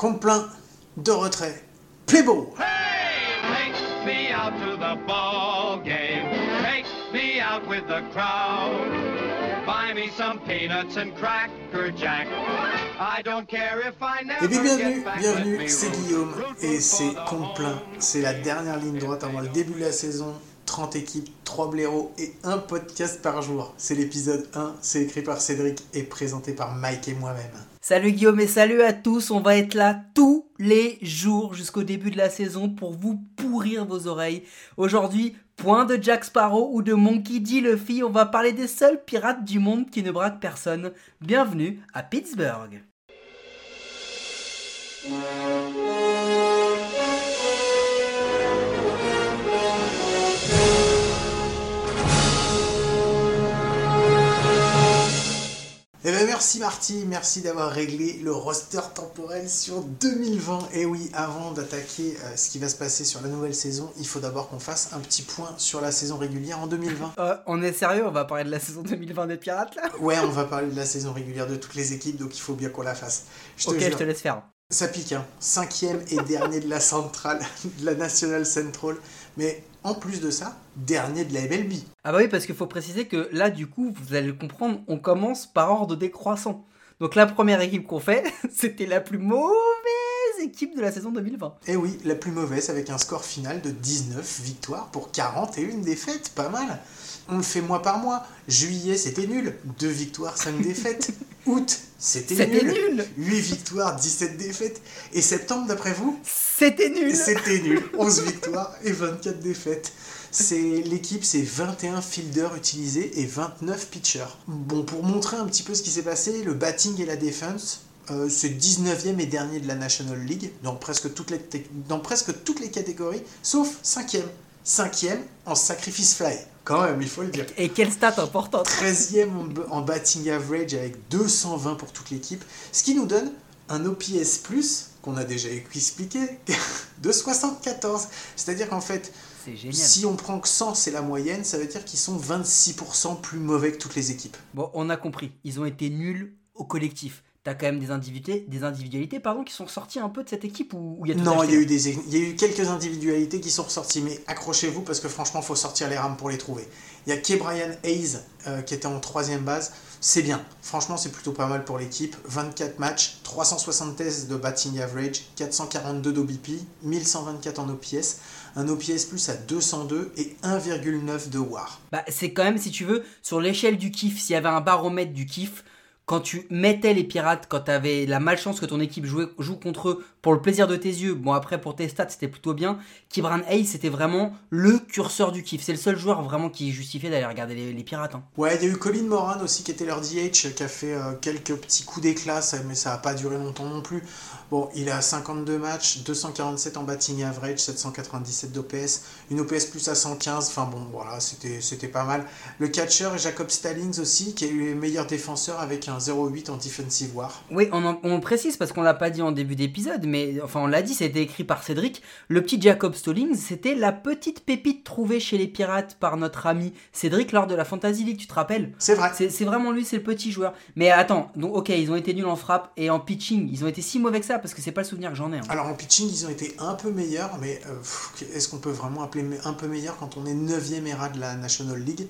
compte plein de retrait. Playbo Hey, take me out to the ball game. Take me out with the crowd. Buy me some peanuts and cracker jack. I don't care if I never Et bien bienvenue, bienvenue, c'est Guillaume et c'est home. C'est la dernière ligne droite avant le début de la saison. 30 équipes, 3 blaireaux et un podcast par jour. C'est l'épisode 1, c'est écrit par Cédric et présenté par Mike et moi-même. Salut Guillaume et salut à tous, on va être là tous les jours jusqu'au début de la saison pour vous pourrir vos oreilles. Aujourd'hui, point de Jack Sparrow ou de Monkey D. Luffy, on va parler des seuls pirates du monde qui ne braquent personne. Bienvenue à Pittsburgh. Merci Marty, merci d'avoir réglé le roster temporel sur 2020. Et oui, avant d'attaquer euh, ce qui va se passer sur la nouvelle saison, il faut d'abord qu'on fasse un petit point sur la saison régulière en 2020. Euh, on est sérieux, on va parler de la saison 2020 des pirates là? Ouais, on va parler de la saison régulière de toutes les équipes, donc il faut bien qu'on la fasse. Je Ok, jure. je te laisse faire. Ça pique, hein. Cinquième et dernier de la centrale, de la National Central. Mais en plus de ça, dernier de la MLB. Ah bah oui, parce qu'il faut préciser que là, du coup, vous allez le comprendre, on commence par ordre décroissant. Donc la première équipe qu'on fait, c'était la plus mauvaise équipe de la saison 2020. Et oui, la plus mauvaise avec un score final de 19 victoires pour 41 défaites. Pas mal. On le fait mois par mois. Juillet, c'était nul. 2 victoires, 5 défaites. Août, c'était nul. nul 8 victoires, 17 défaites. Et septembre, d'après vous? C'était nul C'était nul. 11 victoires et 24 défaites. C'est l'équipe, c'est 21 fielders utilisés et 29 pitchers. Bon, pour montrer un petit peu ce qui s'est passé, le batting et la défense, euh, c'est 19e et dernier de la National League dans presque toutes les, dans presque toutes les catégories, sauf 5e. 5e en sacrifice fly. Quand même, il faut le dire. Et quelle stat importante 13e en, batting average avec 220 pour toute l'équipe, ce qui nous donne un OPS plus qu'on a déjà expliqué de 74. C'est-à-dire qu'en fait, si on prend que 100 c'est la moyenne, ça veut dire qu'ils sont 26% plus mauvais que toutes les équipes. Bon, on a compris, ils ont été nuls au collectif. T'as quand même des individualités, des individualités pardon, qui sont sorties un peu de cette équipe où il y a tout Non, il y, a eu des, il y a eu quelques individualités qui sont ressorties, mais accrochez-vous parce que franchement, faut sortir les rames pour les trouver. Il y a Kay Brian Hayes euh, qui était en troisième base. C'est bien. Franchement, c'est plutôt pas mal pour l'équipe. 24 matchs, 373 de batting average, 442 d'OBP, 1124 en OPS, un OPS plus à 202 et 1,9 de WAR. Bah, c'est quand même, si tu veux, sur l'échelle du kiff, s'il y avait un baromètre du kiff, quand tu mettais les pirates, quand t'avais la malchance que ton équipe joue contre eux pour le plaisir de tes yeux, bon après pour tes stats c'était plutôt bien, Kibran Hayes c'était vraiment le curseur du kiff. C'est le seul joueur vraiment qui justifiait d'aller regarder les, les pirates. hein. Ouais, il y a eu Colin Moran aussi qui était leur DH, qui a fait euh, quelques petits coups d'éclat, mais ça n'a pas duré longtemps non plus. Bon, il a 52 matchs, 247 en batting average, 797 d'OPS, une OPS plus à 115, enfin bon, voilà, c'était pas mal. Le catcher Jacob Stallings aussi, qui a eu les meilleurs défenseurs avec un 0,8 en defensive war. Oui, on, en- on le précise parce qu'on l'a pas dit en début d'épisode, mais enfin on l'a dit, c'était écrit par Cédric. Le petit Jacob Stallings, c'était la petite pépite trouvée chez les pirates par notre ami Cédric lors de la Fantasy League, tu te rappelles? C'est vrai. C'est vraiment lui, c'est le petit joueur. Mais attends, donc ok, ils ont été nuls en frappe et en pitching, ils ont été si mauvais que ça parce que c'est pas le souvenir que j'en ai. hein. Alors en pitching, ils ont été un peu meilleurs, mais euh, est-ce qu'on peut vraiment appeler un peu meilleur quand on est 9e ERA de la National League?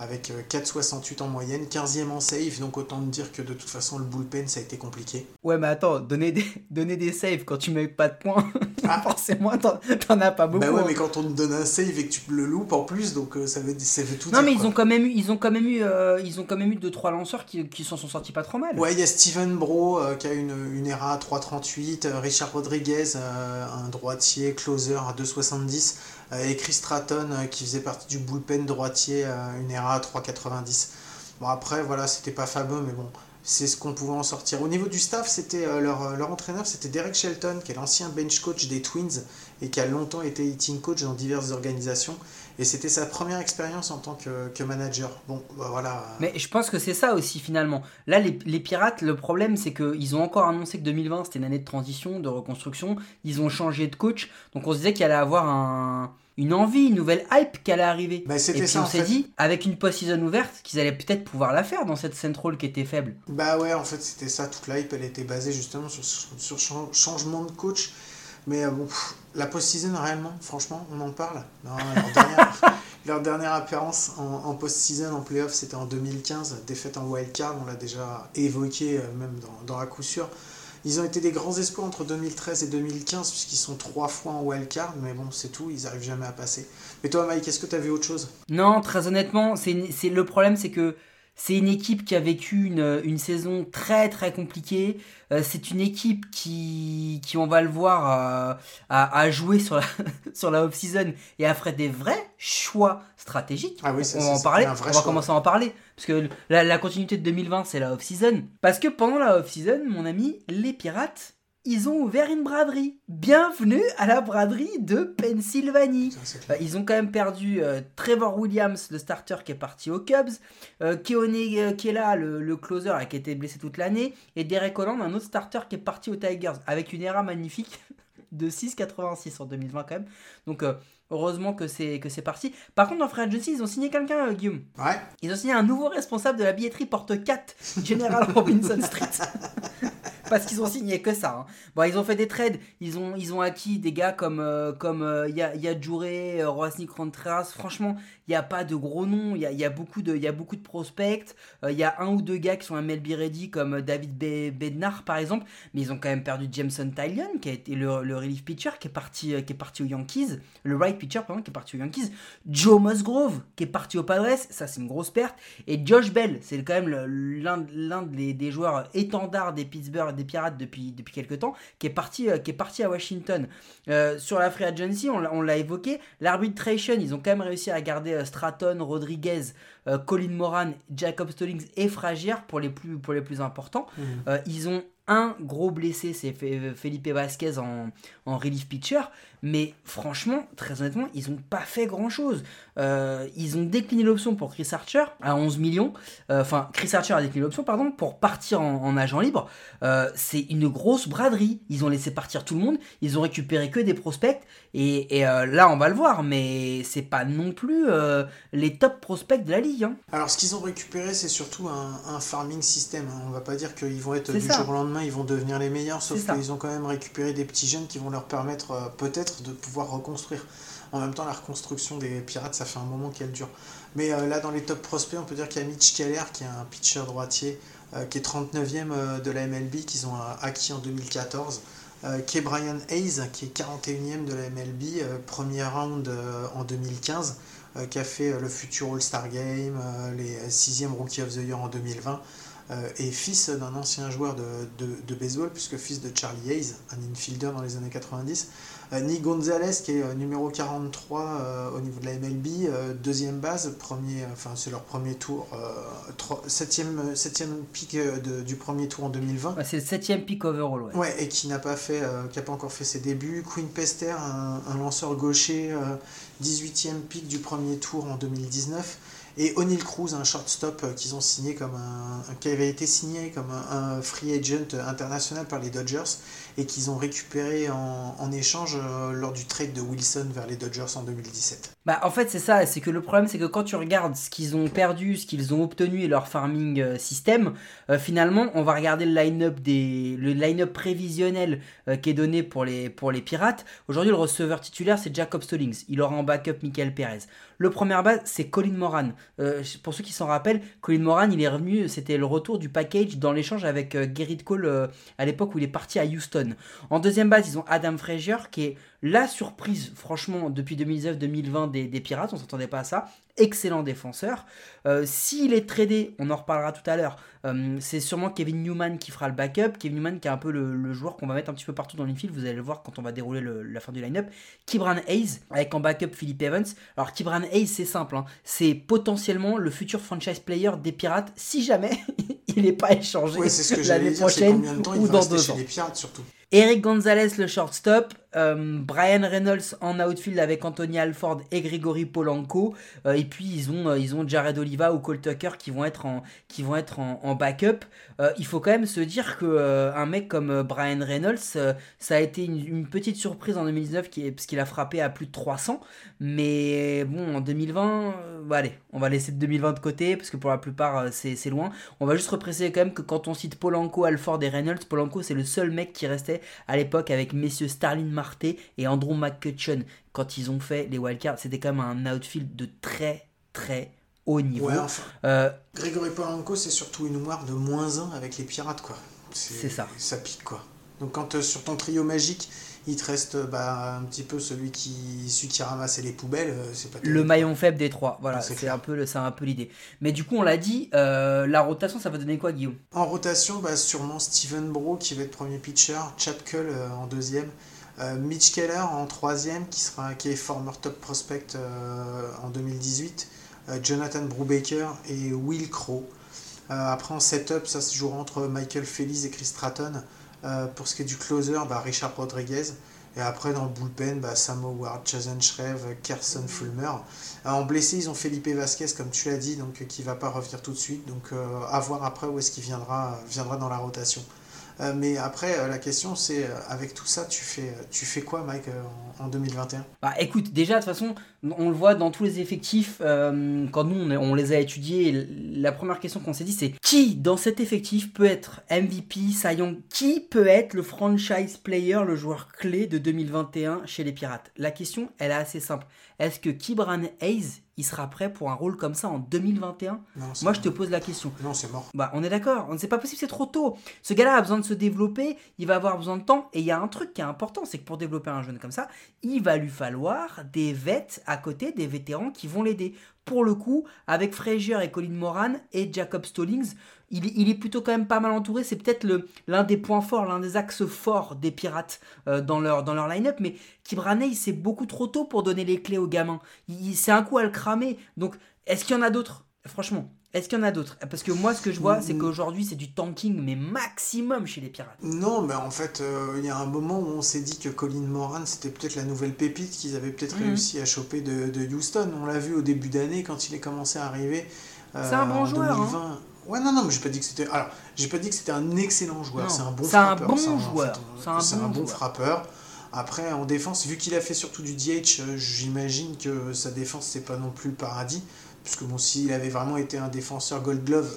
Avec euh, 4,68 en moyenne, 15e en save, donc autant te dire que de toute façon le bullpen ça a été compliqué. Ouais, mais attends, donner des, donner des saves quand tu mets pas de points, Ah. forcément t'en as pas beaucoup. Bah ouais, hein. mais quand on te donne un save et que tu le loupes en plus, donc euh, ça veut, ça veut tout Non dire. mais ils quoi. ont quand même eu, ils ont quand même eu, euh, ils ont quand même eu deux trois lanceurs qui, qui s'en sont sortis pas trop mal. Ouais, il y a Steven Bro euh, qui a une, une ERA à 3,38, euh, Richard Rodriguez, euh, un droitier closer à 2,70, euh, et Chris Stratton euh, qui faisait partie du bullpen droitier, euh, une ERA à 3,90. Bon, après, voilà, c'était pas fameux, mais bon, c'est ce qu'on pouvait en sortir. Au niveau du staff, c'était euh, leur, euh, leur entraîneur, c'était Derek Shelton, qui est l'ancien bench coach des Twins et qui a longtemps été hitting coach dans diverses organisations. Et c'était sa première expérience en tant que, que manager. Bon, bah, voilà. Mais je pense que c'est ça aussi finalement. Là, les, les pirates, le problème c'est qu'ils ont encore annoncé que 2020 c'était une année de transition, de reconstruction. Ils ont changé de coach, donc on se disait qu'il allait avoir un, une envie, une nouvelle hype qui allait arriver. Bah, Et puis ça on s'est dit, avec une post-season ouverte, qu'ils allaient peut-être pouvoir la faire dans cette Central qui était faible. Bah ouais, en fait, c'était ça. Toute l'hype, elle était basée justement sur, sur chan- changement de coach. Mais euh, bon, pff, la post-season, réellement, franchement, on en parle. Non, leur, dernière, leur dernière apparence en, en post-season, en playoff, c'était en 2015. Défaite en wildcard, on l'a déjà évoqué, euh, même dans, dans la coup sûr. Ils ont été des grands espoirs entre 2013 et 2015, puisqu'ils sont trois fois en wildcard. Mais bon, c'est tout, ils n'arrivent jamais à passer. Mais toi, Mike, est-ce que tu as vu autre chose? Non, très honnêtement, c'est le problème, c'est que c'est une équipe qui a vécu une, une saison très très compliquée. Euh, c'est une équipe qui, qui on va le voir, euh, a, a joué sur la, sur la off-season et a fait des vrais choix stratégiques. Ah oui, on va en parler. On va choix. commencer à en parler. Parce que la, la continuité de 2020, c'est la off-season. Parce que pendant la off-season, mon ami, les pirates, ils ont ouvert une braderie. Bienvenue à la braderie de Pennsylvanie. Euh, Ils ont quand même perdu euh, Trevor Williams, le starter qui est parti aux Cubs, euh, Keone euh, là, le, le closer là, qui a été blessé toute l'année, et Derek Holland, un autre starter qui est parti aux Tigers, avec une ERA magnifique de 6,86 en 2020 quand même. Donc euh, heureusement que c'est que c'est parti. Par contre, dans Free Agency, ils ont signé quelqu'un, Guillaume. Ouais, Ils ont signé un nouveau responsable de la billetterie porte 4, General Robinson Street. Parce qu'ils ont signé que ça. hein. Bon, ils ont fait des trades. Ils ont, ils acquis des gars comme, euh, comme euh, euh, Roasnik Contreras. Franchement, il n'y a pas de gros noms. Il y a, y a beaucoup de, y a beaucoup de prospects. Euh, Il y a un ou deux gars qui sont un MLB ready, comme euh, David Be- Bednar, par exemple. Mais ils ont quand même perdu Jameson Tylion, qui a été le, relief pitcher, qui est, parti, euh, qui est parti aux Yankees. Le right pitcher, pardon, qui est parti aux Yankees. Joe Musgrove, qui est parti aux Padres. Ça, c'est une grosse perte. Et Josh Bell, c'est quand même l'un des, des joueurs étendards des Pittsburgh, des Pirates depuis, depuis quelques temps, qui est parti, qui est parti à Washington. Sur la free agency, on, l'a- on l'a évoqué, l'arbitration, ils ont quand même réussi à garder euh, Stratton, Rodriguez, euh, Colin Moran, Jacob Stallings et Frazier pour les plus, pour les plus importants. Mhm. Euh, ils ont un gros blessé, c'est Fe- Felipe Vasquez en, en relief pitcher. Mais franchement, très honnêtement, ils n'ont pas fait grand chose. ils ont décliné l'option pour Chris Archer à 11 millions. Euh, Enfin, Chris Archer a décliné l'option, pardon, pour partir en, en agent libre. Euh, c'est une grosse braderie. Ils ont laissé partir tout le monde. Ils ont récupéré que des prospects. Et, et, euh, là, on va le voir. Mais c'est pas non plus euh, les top prospects de la ligue. hein. Alors, ce qu'ils ont récupéré, c'est surtout un, un farming system. hein. On va pas dire qu'ils vont être du ça. jour au lendemain, ils vont devenir les meilleurs, sauf qu'ils ont quand même récupéré des petits jeunes qui vont leur permettre euh, de pouvoir reconstruire. En même temps, la reconstruction des pirates, ça fait un moment qu'elle dure. Mais euh, là, dans les top prospects, on peut dire qu'il y a Mitch Keller, qui est un pitcher droitier, euh, qui est 39e euh, de la MLB, qu'ils ont acquis en 2014. Euh, qui est Brian Hayes, qui est 41e de la MLB, premier round en 2015 euh, qui a fait le futur All-Star Game, les 6e Rookie of the Year en 2020, euh, et fils d'un ancien joueur de, de baseball, puisque fils de Charlie Hayes, un infielder dans les années 90. Euh, Nick Gonzalez, qui est euh, numéro 43 euh, au niveau de la MLB, deuxième base, premier, enfin c'est leur premier tour, septième, septième pick de- du premier tour en 2020. Ouais, c'est le septième pick overall. Ouais. Ouais, et qui n'a pas fait, qui a pas encore fait ses débuts. Quinn Pester, un, un lanceur gaucher, euh, 18e pick du premier tour en 2019. Et O'Neill Cruz, un shortstop euh, qu'ils ont signé comme un, un- qui avait été signé comme un, un free agent international par les Dodgers et qu'ils ont récupéré en, échange euh, lors du trade de Wilson vers les Dodgers en 2017. Bah, en fait, c'est ça. C'est que le problème, c'est que quand tu regardes ce qu'ils ont perdu, ce qu'ils ont obtenu et leur farming euh, system, euh, finalement, on va regarder le line-up des, le line-up prévisionnel euh, qui est donné pour les, pour les Pirates. Aujourd'hui, le receveur titulaire, c'est Jacob Stallings. Il aura en backup Michael Perez. Le premier base, c'est Colin Moran. Euh, pour ceux qui s'en rappellent, Colin Moran, il est revenu, c'était le retour du package dans l'échange avec Gerrit Cole à l'époque où il est parti à Houston. En deuxième base, ils ont Adam Frazier, qui est la surprise, franchement, depuis 2019-2020 des, des Pirates, on s'attendait pas à ça. Excellent défenseur. Euh, S'il est tradé, on en reparlera tout à l'heure, euh, c'est sûrement Kevin Newman qui fera le backup. Kevin Newman qui est un peu le, le joueur qu'on va mettre un petit peu partout dans l'infield, vous allez le voir quand on va dérouler le- la fin du line-up. Kibran Hayes, avec en backup Philippe Evans. Alors Kibran Hayes, c'est simple, hein. c'est potentiellement le futur franchise player des Pirates si jamais il n'est pas échangé Oui, c'est ce que j'allais l'année prochaine ou dans deux chez ans. les Pirates surtout. Eric Gonzalez, le shortstop. Euh, Brian Reynolds en outfield avec Anthony Alford et Grigory Polanco. Euh, et puis ils ont, euh, ils ont Jared Oliva ou Cole Tucker qui vont être en, qui vont être en, backup. il faut quand même se dire que un mec comme Brian Reynolds, ça a été une, petite surprise en 2019 qui parce qu'il a frappé à plus de 300. Mais bon, en 2020, bah, allez, on va laisser 2020 de côté parce que pour la plupart c'est loin. On va juste repréciser quand même que quand on cite Polanco, Alford et Reynolds, Polanco c'est le seul mec qui restait à l'époque avec messieurs Starlin et Andrew McCutcheon quand ils ont fait les wildcards. C'était quand même un outfield de très très haut niveau. Ouais, euh, Grégory Polanco, c'est surtout une noire de moins 1 avec les pirates, quoi. C'est ça. Ça pique, quoi. Donc quand euh, sur ton trio magique, il te reste bah, un petit peu celui qui, celui qui ramassait les poubelles, euh, c'est pas Le maillon faible des trois, voilà, c'est un peu, c'est un peu l'idée. Mais du coup, on l'a dit, la rotation, ça va donner quoi, Guillaume? En rotation, bah, sûrement Steven Bro qui va être premier pitcher, Chad Cull en deuxième, euh, Mitch Keller en troisième, qui, sera, qui est former top prospect euh, en 2018. Euh, Jonathan Brubaker et Will Crow. après en setup, ça se jouera entre Michael Feliz et Chris Stratton. Pour ce qui est du closer, bah, Richard Rodriguez. Et après, dans le bullpen, bah, Sam Howard, Jason Shreve, Carson Fulmer. en blessé, ils ont Felipe Vasquez, comme tu l'as dit, donc qui va pas revenir tout de suite. Donc, à voir après où est-ce qu'il viendra, viendra dans la rotation. Euh, mais après, euh, la question, c'est euh, avec tout ça, tu fais, tu fais quoi, Mike, en, 2021 Bah écoute, déjà, de toute façon, on le voit dans tous les effectifs, quand nous, on, les a étudiés, la première question qu'on s'est dit, c'est qui dans cet effectif peut être MVP, Cy Qui peut être le franchise player, le joueur clé de 2021 chez les Pirates? La question, elle est assez simple. Est-ce que Kibran Hayes, il sera prêt pour un rôle comme ça en 2021 Moi, je te pose la question. Non, c'est mort. Bah, on est d'accord. C'est pas possible, c'est trop tôt. Ce gars-là a besoin de se développer, il va avoir besoin de temps. Et il y a un truc qui est important, c'est que pour développer un jeune comme ça, il va lui falloir des vets à côté, des vétérans qui vont l'aider. Pour le coup, avec Frazier et Colin Moran et Jacob Stallings, il, est plutôt quand même pas mal entouré. C'est peut-être l'un des points forts, l'un des axes forts des Pirates euh, dans leur, dans leur line-up. Mais Kibraney, c'est beaucoup trop tôt pour donner les clés aux gamins. C'est un coup à le cramer. Donc, est-ce qu'il y en a d'autres? Franchement, est-ce qu'il y en a d'autres? Parce que moi, ce que je vois, c'est qu'aujourd'hui, c'est du tanking, mais maximum chez les Pirates. Non, mais en fait, euh, il y a un moment où on s'est dit que Colin Moran, c'était peut-être la nouvelle pépite qu'ils avaient peut-être mm. réussi à choper de, Houston. On l'a vu au début d'année, quand il est commencé à arriver. Euh, c'est un bon joueur. 2020. Hein. Ouais, non, non, mais j'ai pas dit que c'était. Alors, j'ai pas dit que c'était un excellent joueur. C'est un bon frappeur. Un bon joueur. C'est un, bon, frappeur. Après, en défense, vu qu'il a fait surtout du DH, euh, j'imagine que sa défense, c'est pas non plus le paradis. Puisque bon, s'il avait vraiment été un défenseur Gold Glove,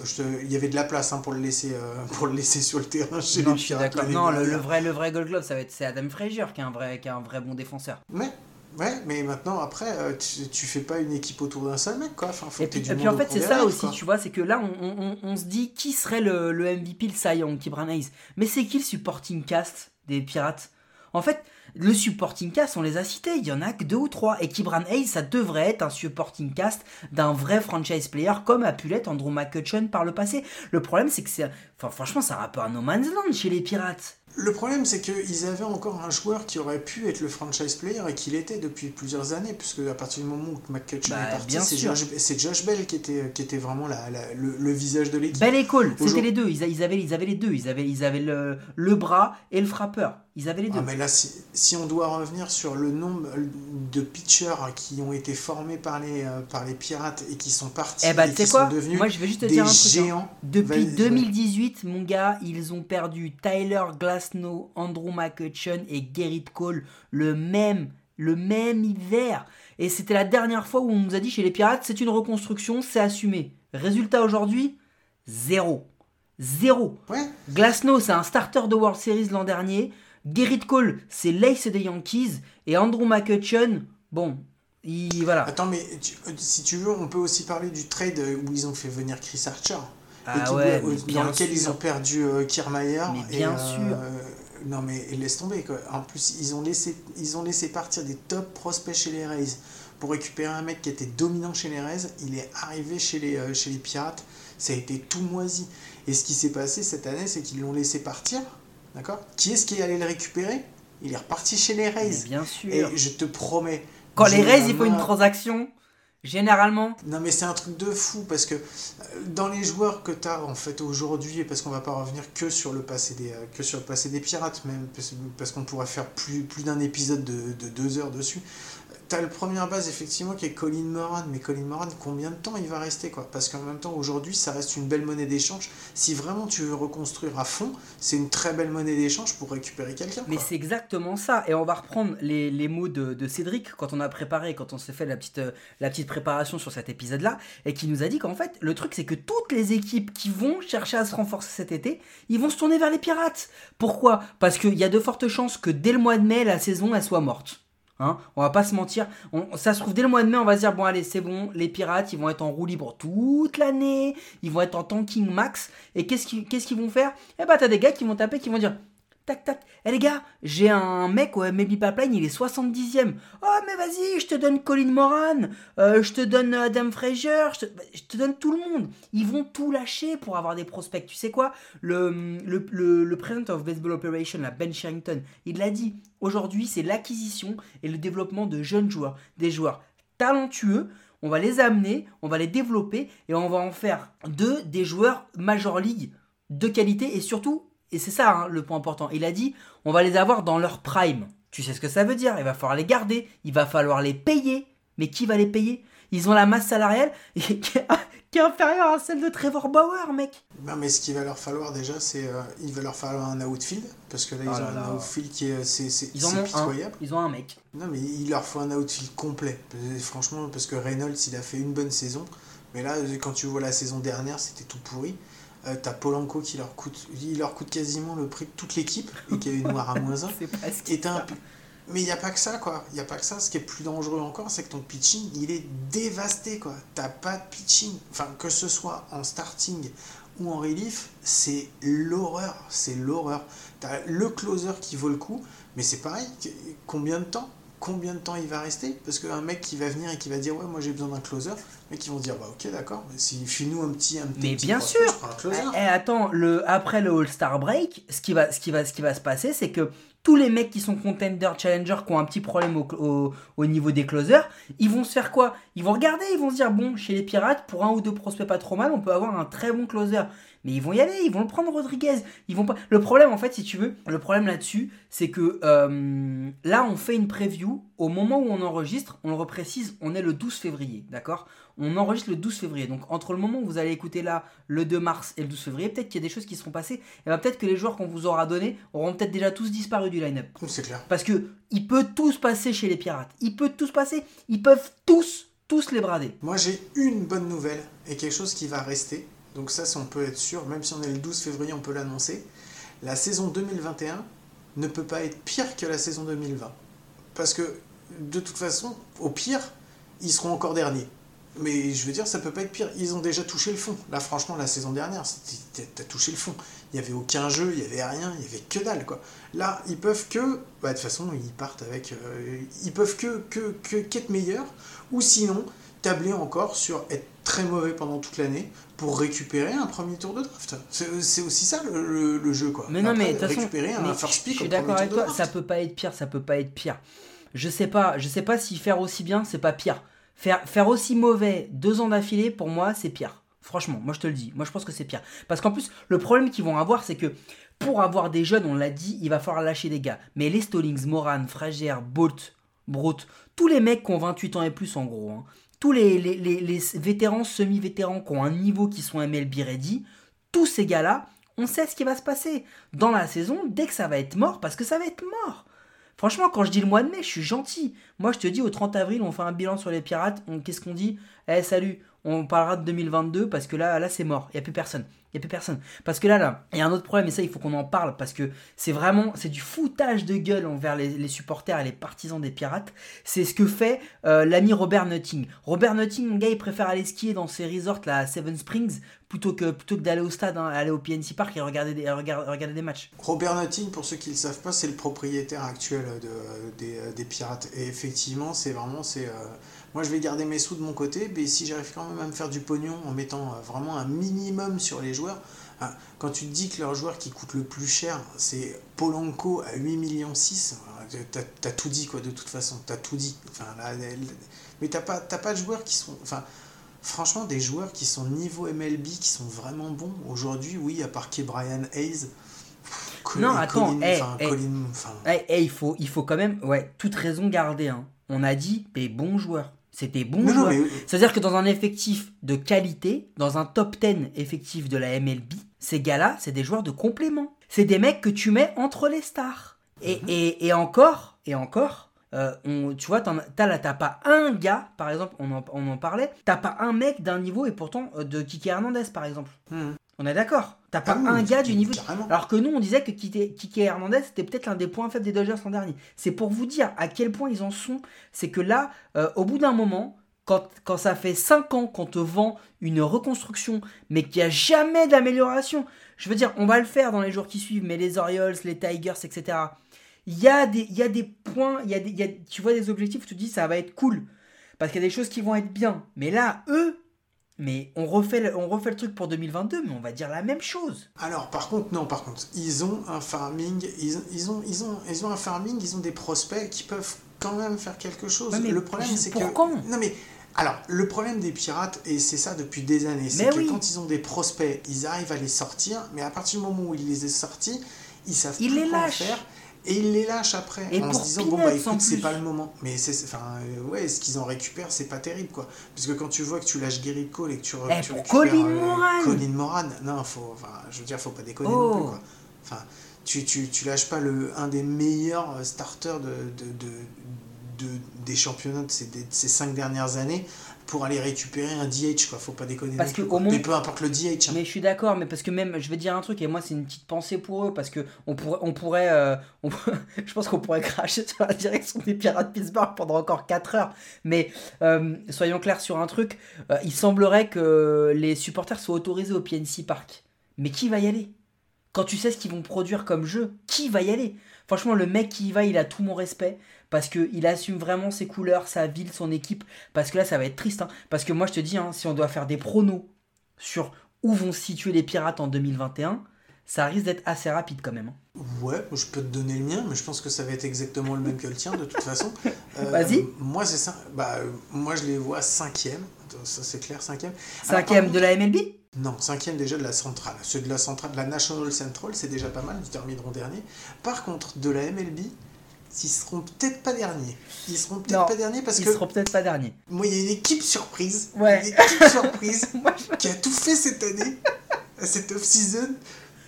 il y avait de la place hein, pour, le laisser, euh, pour le laisser sur le terrain chez non, Je suis d'accord. Non, le, vrai, le vrai Gold Glove, ça va être c'est Adam Frazier qui est un vrai, qui est un vrai bon défenseur. Mais Ouais, mais maintenant, après, euh, tu, tu, fais pas une équipe autour d'un seul mec, quoi. Enfin, faut et puis, et puis en fait, c'est ça aussi, tu vois, c'est que là, on, on, on, se dit qui serait le, le MVP, le Cy Young, Mais c'est qui le supporting cast des Pirates? En fait, le supporting cast, on les a cités, il y en a que deux ou trois. Et Kibran Hayes, ça devrait être un supporting cast d'un vrai franchise player, comme a pu l'être Andrew McCutcheon par le passé. Le problème, c'est que c'est. Enfin, franchement, ça un peu un no man's land chez les Pirates. Le problème, c'est qu'ils avaient encore un joueur qui aurait pu être le franchise player et qu'il était depuis plusieurs années, puisque à partir du moment où McCutcheon bah, est parti, c'est Josh, Bell qui était, qui était vraiment la, le, visage de l'équipe. Bell et Cole, c'était les deux. Ils, avaient, ils avaient les deux. Ils avaient, ils avaient le, le bras et le frappeur. Ils avaient les deux. Ah, mais là, si, si, on doit revenir sur le nombre de pitchers qui ont été formés par les, euh, par les pirates et qui sont partis eh ben, et qui quoi sont devenus Moi, je vais juste te dire un truc. Hein. Géants. Depuis 2018, mon gars, ils ont perdu Tyler Glasnow, Andrew McCutcheon et Gerrit Cole le même, le même hiver. Et c'était la dernière fois où on nous a dit chez les pirates, c'est une reconstruction, c'est assumé. Résultat aujourd'hui, zéro. Zéro. Ouais. Glasnow, c'est un starter de World Series l'an dernier. Gerrit Cole, c'est l'ace des Yankees. Et Andrew McCutcheon, bon, il, voilà. Attends, mais si tu veux, on peut aussi parler du trade où ils ont fait venir Chris Archer. Ah ouais, dans lequel ils ont perdu euh, Kiermaier. Mais bien euh, sûr. non, mais laisse tomber. Quoi. En plus, ils ont, laissé, ils ont laissé partir des top prospects chez les Rays pour récupérer un mec qui était dominant chez les Rays. Il est arrivé chez les, euh, chez les Pirates. Ça a été tout moisi. Et ce qui s'est passé cette année, c'est qu'ils l'ont laissé partir. D'accord? Qui est-ce qui est allé le récupérer? Il est reparti chez les Rays. bien sûr. Et je te promets. Quand les Rays, il faut une transaction, Généralement, Non mais c'est un truc de fou parce que euh, dans les joueurs que tu as en fait aujourd'hui, et parce qu'on va pas revenir que sur le passé des, euh, que sur le passé des pirates, même parce, parce qu'on pourrait faire plus, plus d'un épisode de, de deux heures dessus, tu as le premier base effectivement qui est Colin Moran, mais Colin Moran combien de temps il va rester quoi? Parce qu'en même temps aujourd'hui ça reste une belle monnaie d'échange. Si vraiment tu veux reconstruire à fond, c'est une très belle monnaie d'échange pour récupérer quelqu'un. Mais c'est exactement ça. Et on va reprendre les, les mots de, de Cédric quand on a préparé, quand on s'est fait la petite, euh, la petite préparation sur cet épisode-là, et qui nous a dit qu'en fait, le truc, c'est que toutes les équipes qui vont chercher à se renforcer cet été, ils vont se tourner vers les pirates. Pourquoi? Parce qu'il y a de fortes chances que dès le mois de mai, la saison, elle soit morte. Hein on va pas se mentir. Ça se trouve, dès le mois de mai, on va se dire bon, allez, c'est bon, les pirates, ils vont être en roue libre toute l'année, ils vont être en tanking max. Et qu'est-ce qu'ils qu'est-ce qu'ils vont faire? Eh bah, t'as des gars qui vont taper, qui vont dire tac tac. Eh les gars, j'ai un mec au MLB Pipeline, il est 70ème. Oh mais vas-y, je te donne Colin Moran, euh, je te donne Adam Frazier, je te, donne tout le monde. Ils vont tout lâcher pour avoir des prospects. Tu sais quoi? Le, le, le, le President of Baseball Operation, la Ben Sherrington, il l'a dit. Aujourd'hui, c'est l'acquisition et le développement de jeunes joueurs, des joueurs talentueux. On va les amener, on va les développer et on va en faire d'eux des joueurs Major League de qualité et surtout, et c'est ça hein, le point important, il a dit on va les avoir dans leur prime. Tu sais ce que ça veut dire? Il va falloir les garder, il va falloir les payer. Mais qui va les payer? Ils ont la masse salariale qui est, inférieure à celle de Trevor Bauer, mec. Non, mais ce qu'il va leur falloir déjà, c'est euh, il va leur falloir un outfield parce que là ils Oh ont là un outfield qui est c'est c'est Ils c'est ont un. pitoyable. Ils ont un mec. Non, mais il leur faut un outfield complet. Franchement, parce que Reynolds, il a fait une bonne saison. Mais là, quand tu vois la saison dernière, c'était tout pourri. Euh, T'as Polanco qui leur coûte, il leur coûte quasiment le prix de toute l'équipe et qui a une noire à moins 1. C'est pas ce Et t'as un pi- Mais il n'y a pas que ça, quoi. Il n'y a pas que ça. Ce qui est plus dangereux encore, c'est que ton pitching, il est dévasté, quoi. T'as pas de pitching. Enfin, que ce soit en starting ou en relief, c'est l'horreur. C'est l'horreur. T'as le closer qui vaut le coup, mais c'est pareil. Combien de temps Combien de temps il va rester Parce qu'un mec qui va venir et qui va dire Ouais, moi j'ai besoin d'un closer, mais qui vont dire Bah, ok, d'accord. mais Si, file-nous un petit. Un petit Mais petit bien sûr. closer. Eh, eh, attends, le, après le All-Star Break, ce qui, va, ce, qui va, ce qui va se passer, c'est que tous les mecs qui sont contender, challenger, qui ont un petit problème au, au, au niveau des closers, ils vont se faire quoi? Ils vont regarder, ils vont se dire, bon, chez les Pirates, pour un ou deux prospects pas trop mal, on peut avoir un très bon closer. Mais ils vont y aller, ils vont le prendre Rodriguez. Ils vont pas. Le problème, en fait, si tu veux, le problème là-dessus, c'est que euh, là, on fait une preview. Au moment où on enregistre, on le reprécise, on est le 12 février, d'accord? On enregistre le 12 février. Donc, entre le moment où vous allez écouter là, le 2 mars et le 12 février, peut-être qu'il y a des choses qui seront passées. Et ben, peut-être que les joueurs qu'on vous aura donnés auront peut-être déjà tous disparu du line-up. C'est clair. Parce que il peut tout se passer chez les pirates. Il peut tout se passer. Ils peuvent tous, tous les brader. Moi, j'ai une bonne nouvelle et quelque chose qui va rester. Donc ça, on peut être sûr, même si on est le 12 février, on peut l'annoncer. La saison 2021 ne peut pas être pire que la saison 2020. Parce que, de toute façon, au pire, ils seront encore derniers. Mais je veux dire, ça peut pas être pire. Ils ont déjà touché le fond. Là, franchement, la saison dernière, t'as touché le fond. Il n'y avait aucun jeu, il n'y avait rien, il n'y avait que dalle, quoi. Là, ils peuvent que... Bah, de toute façon, ils partent avec... euh, ils peuvent que, que, que qu'être meilleurs. Ou sinon, tabler encore sur être très mauvais pendant toute l'année pour récupérer un premier tour de draft. C'est aussi ça le, le- le jeu, quoi. Mais non, Après, mais de façon, récupérer mais un first je pick suis au d'accord avec toi. Ça peut pas être pire, ça peut pas être pire. Je sais pas, je sais pas si faire aussi bien, c'est pas pire. Faire, faire aussi mauvais deux ans d'affilée, pour moi, c'est pire. Franchement, moi je te le dis. Moi je pense que c'est pire. Parce qu'en plus, le problème qu'ils vont avoir, c'est que pour avoir des jeunes, on l'a dit, il va falloir lâcher des gars. Mais les Stallings, Moran, Frazier, Bolt, Brut, tous les mecs qui ont 28 ans et plus en gros, hein, tous les, vétérans, semi-vétérans qui ont un niveau qui sont MLB ready, tous ces gars-là, on sait ce qui va se passer dans la saison dès que ça va être mort, parce que ça va être mort. Franchement, quand je dis le mois de mai, je suis gentil. Moi, je te dis, au 30 avril, on fait un bilan sur les pirates. Qu'est-ce qu'on dit? Eh, salut, on parlera de 2022 parce que là, là c'est mort. Il n'y a plus personne. Il n'y a plus personne. Parce que là, là, il y a un autre problème, et ça, il faut qu'on en parle parce que c'est vraiment, c'est du foutage de gueule envers les, supporters et les partisans des pirates. C'est ce que fait euh, l'ami Robert Nutting. Robert Nutting, mon gars, il préfère aller skier dans ses resorts, là, à Seven Springs, plutôt que, plutôt que d'aller au stade, hein, aller au PNC Park et regarder des, matchs. Robert Nutting, pour ceux qui ne le savent pas, c'est le propriétaire actuel de, des, des Pirates. Et effectivement, c'est vraiment. c'est euh, moi, je vais garder mes sous de mon côté, mais si j'arrive quand même à me faire du pognon en mettant euh, vraiment un minimum sur les joueurs, hein, quand tu te dis que leur joueur qui coûte le plus cher, c'est Polanco à 8 millions 6, t'as tout dit, quoi, de toute façon. T'as tout dit. Enfin, là, mais t'as pas, pas de joueurs qui sont. Enfin, franchement, des joueurs qui sont niveau MLB, qui sont vraiment bons. Aujourd'hui, oui, à part Brian Hayes. Col- Non, attends, Colin- hey, hey. Colin- il, faut, il faut quand même, ouais, toute raison garder. Hein. On a dit des bons joueurs. Bons Non, non, joueurs. mais- C'est-à-dire que dans un effectif de qualité, dans un top 10 effectif de la MLB, ces gars-là, c'est des joueurs de complément. C'est des mecs que tu mets entre les stars. Et, Mhm. et, et encore, et encore, euh, on, tu vois, t'as là, t'as pas un gars, par exemple, on en, on en parlait, t'as pas un mec d'un niveau et pourtant euh, de Kiki Hernandez, par exemple. Mhm. On est d'accord T'as pas Ah oui, un gars du niveau. carrément. Alors que nous, on disait que Kike Kike Hernandez, c'était peut-être l'un des points faibles des Dodgers l'an dernier. C'est pour vous dire à quel point ils en sont. C'est que là, euh, au bout d'un moment, quand, quand ça fait 5 ans qu'on te vend une reconstruction, mais qu'il n'y a jamais d'amélioration, je veux dire, on va le faire dans les jours qui suivent, mais les Orioles, les Tigers, etc. Il y a des, il y a des points, il y a des, il y a- tu vois des objectifs où tu te dis ça va être cool. Parce qu'il y a des choses qui vont être bien. Mais là, eux, mais on refait, le, on refait le truc pour 2022, mais on va dire la même chose. Alors, par contre, non, par contre, ils ont un farming, ils, ils ont, ils, ont, ils ont un farming, ils ont des prospects qui peuvent quand même faire quelque chose. Ouais, mais le problème, c'est que. Non, mais. Alors, le problème des pirates, et c'est ça depuis des années, c'est que oui. quand ils ont des prospects, ils arrivent à les sortir, mais à partir du moment où ils les ont sortis, ils savent Ils plus les quoi lâchent. faire. Et ils les lâchent après, Et en se disant, bon, bah écoute, c'est pas le moment. Mais c'est, enfin, euh, ouais, ce qu'ils en récupèrent, c'est pas terrible, quoi. Parce que quand tu vois que tu lâches Gary Cole et que tu, Eh, tu récupères Colin Moran. Colin Moran, non, faut, enfin, je veux dire, faut pas déconner Oh. non plus, quoi. Enfin, tu, tu, tu lâches pas le, un des meilleurs euh, starters de, de, de, de- des championnats de ces, de ces cinq dernières années pour aller récupérer un DH, quoi. Faut pas déconner Parce plus, que quoi. au moins- Mais peu importe le DH. hein. Mais je suis d'accord, mais parce que même, je vais dire un truc, et moi c'est une petite pensée pour eux, parce que on pourrait, on pourrait, euh, on- je pense qu'on pourrait cracher sur la direction des Pirates de Pittsburgh pendant encore 4 heures. Mais euh, soyons clairs sur un truc, euh, il semblerait que les supporters soient autorisés au PNC Park. Mais qui va y aller? Quand tu sais ce qu'ils vont produire comme jeu, qui va y aller? Franchement, le mec qui y va, il a tout mon respect. Parce qu'il assume vraiment ses couleurs, sa ville, son équipe. Parce que là, ça va être triste. hein. Parce que moi, je te dis, hein, si on doit faire des pronos sur où vont se situer les pirates en 2021, ça risque d'être assez rapide quand même. hein. Ouais, je peux te donner le mien, mais je pense que ça va être exactement le même que le tien de toute façon. Euh, Vas-y. Moi, c'est ça. Bah, euh, moi, je les vois cinquième. Ça, c'est clair, cinquième. Alors, Cinquième de la MLB Non, cinquième déjà de la centrale. Ceux de la centrale, de la National Central, c'est déjà pas mal, ils termineront dernier. Par contre, de la MLB, ils seront peut-être pas derniers. Ils seront peut-être pas derniers parce Ils que seront peut-être pas derniers. moi, il y a une équipe surprise. Ouais. Une équipe surprise Moi, je- qui a tout fait cette année, à cette off-season,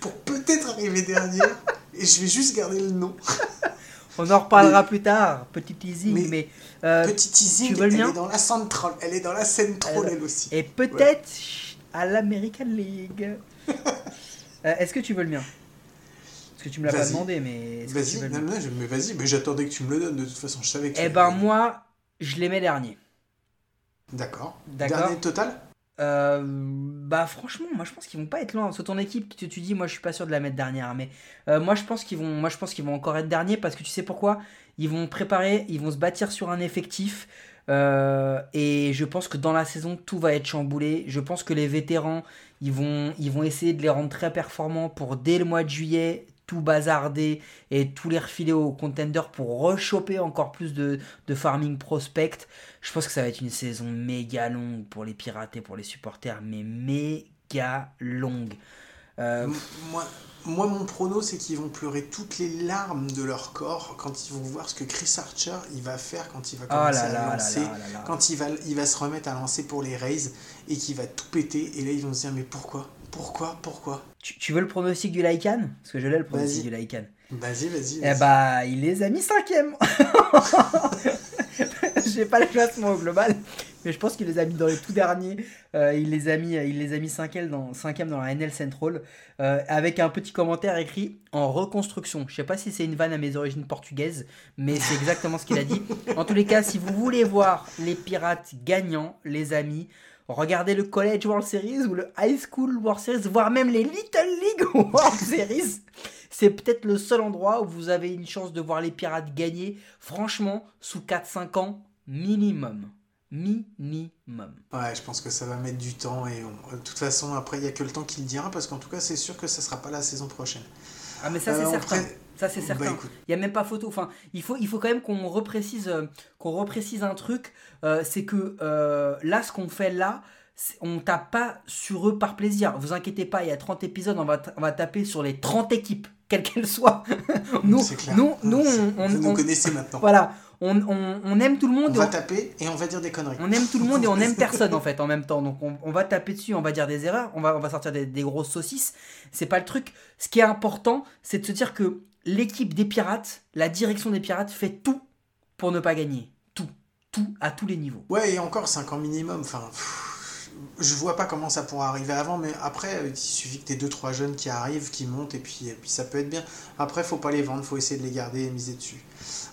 pour peut-être arriver dernière. Et je vais juste garder le nom. On en reparlera plus tard, petit teasing, mais, Mais- euh, Petit teasing, tu veux le elle est dans la Central. Elle est dans la Central, Elle- elle aussi. et peut-être à l'American League. Euh, est-ce que tu veux le mien? Parce que tu me l'as pas demandé, mais tu Vas-y, non, non, mais vas-y, mais j'attendais que tu me le donnes de toute façon, je savais que tu Eh ben moi, je les mets dernier. D'accord. D'accord. Dernier total? Euh, bah franchement, moi je pense qu'ils vont pas être loin. C'est ton équipe que tu dis, moi je suis pas sûr de la mettre dernière, mais euh, moi je pense qu'ils vont, moi je pense qu'ils vont encore être derniers parce que tu sais pourquoi? Ils vont préparer, ils vont se bâtir sur un effectif euh, et je pense que dans la saison tout va être chamboulé. Je pense que les vétérans, ils vont, essayer de les rendre très performants pour dès le mois de juillet tout bazarder et tous les refiler aux contenders pour rechoper encore plus de, farming prospect. Je pense que ça va être une saison méga longue pour les pirates pour les supporters, mais méga longue. Euh, Moi, moi, mon prono, c'est qu'ils vont pleurer toutes les larmes de leur corps quand ils vont voir ce que Chris Archer il va faire quand il va oh commencer là à là lancer. là. Quand il va, il va se remettre à lancer pour les Rays et qu'il va tout péter. Et là, ils vont se dire Mais pourquoi? Pourquoi? Pourquoi? Tu, tu veux le pronostic du Lycan? Parce que je l'ai le pronostic du Lycan. Vas-y, vas-y. Eh bah, il les a mis cinquième. J'ai pas le classement au global, mais je pense qu'il les a mis dans les tout derniers. Euh, il les a mis, il les a mis cinquième dans, dans la NL Central, euh, avec un petit commentaire écrit en reconstruction. Je sais pas si c'est une vanne à mes origines portugaises, mais c'est exactement ce qu'il a dit. En tous les cas, si vous voulez voir les Pirates gagnants, les amis. Regardez le College World Series ou le High School World Series, voire même les Little League World Series. C'est peut-être le seul endroit où vous avez une chance de voir les Pirates gagner, franchement, sous 4-5 ans minimum. Minimum. Ouais, je pense que ça va mettre du temps. Et on- de toute façon, après, il n'y a que le temps qui le dira. Parce qu'en tout cas, c'est sûr que ça sera pas la saison prochaine. Ah mais ça c'est Euh, certain. pré- Ça c'est Bah, certain. Il y a même pas photo. Enfin, il faut, il faut quand même qu'on reprécise, euh, qu'on reprécise un truc. euh, c'est que là, ce qu'on fait là, on tape pas sur eux par plaisir. Vous inquiétez pas, il y a 30 épisodes, on va, on va taper sur les 30 équipes, quelles qu'elles soient. nous, C'est clair. nous, nous, on, on- Vous nous on- connaissez maintenant. voilà, on, on- on aime tout le On monde. et va on- taper et on va dire des conneries. on aime tout le monde et on aime personne en fait en même temps. Donc on, on va taper dessus, on va dire des erreurs, on va, on va sortir des, des grosses saucisses. C'est pas le truc. Ce qui est important, c'est de se dire que l'équipe des pirates, la direction des pirates fait tout pour ne pas gagner. Tout. Tout à tous les niveaux. Ouais, et encore 5 ans minimum. Enfin, pff, je vois pas comment ça pourra arriver avant, mais après, euh, il suffit que t'aies 2-3 jeunes qui arrivent, qui montent, et puis, ça peut être bien. Après, faut pas les vendre, faut essayer de les garder et miser dessus.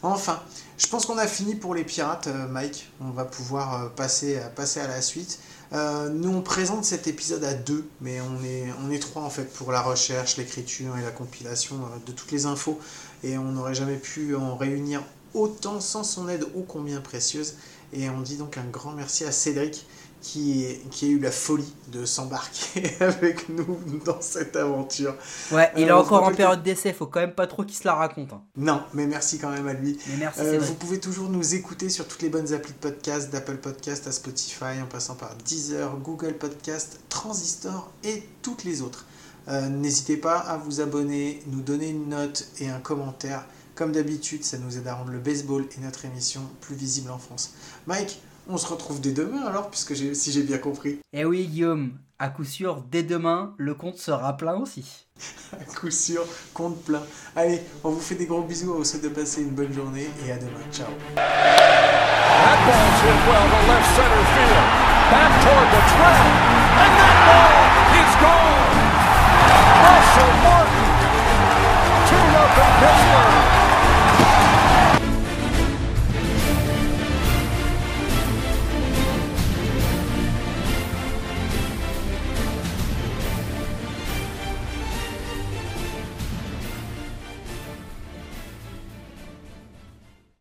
Enfin, je pense qu'on a fini pour les pirates, euh, Mike. On va pouvoir euh, passer, passer à la suite. Nous, on présente cet épisode à deux, mais on est, on est trois en fait pour la recherche, l'écriture et la compilation de toutes les infos. Et on n'aurait jamais pu en réunir autant sans son aide ô combien précieuse. Et on dit donc un grand merci à Cédric qui, qui a eu la folie de s'embarquer avec nous dans cette aventure. Ouais, il est Euh, encore en période d'essai, faut quand même pas trop qu'il se la raconte. hein. Non, mais merci quand même à lui. Mais merci Euh, vous pouvez toujours nous écouter sur toutes les bonnes applis de podcast, d'Apple Podcast à Spotify, en passant par Deezer, Google Podcast, Transistor et toutes les autres. Euh, N'hésitez pas à vous abonner, nous donner une note et un commentaire. Comme d'habitude, ça nous aide à rendre le baseball et notre émission plus visible en France. Mike, on se retrouve dès demain alors, puisque si j'ai bien compris. Eh oui, Guillaume, à coup sûr, dès demain, le compte sera plein aussi. à coup sûr, compte plein. Allez, on vous fait des gros bisous, on vous souhaite de passer une bonne journée et à demain. Ciao.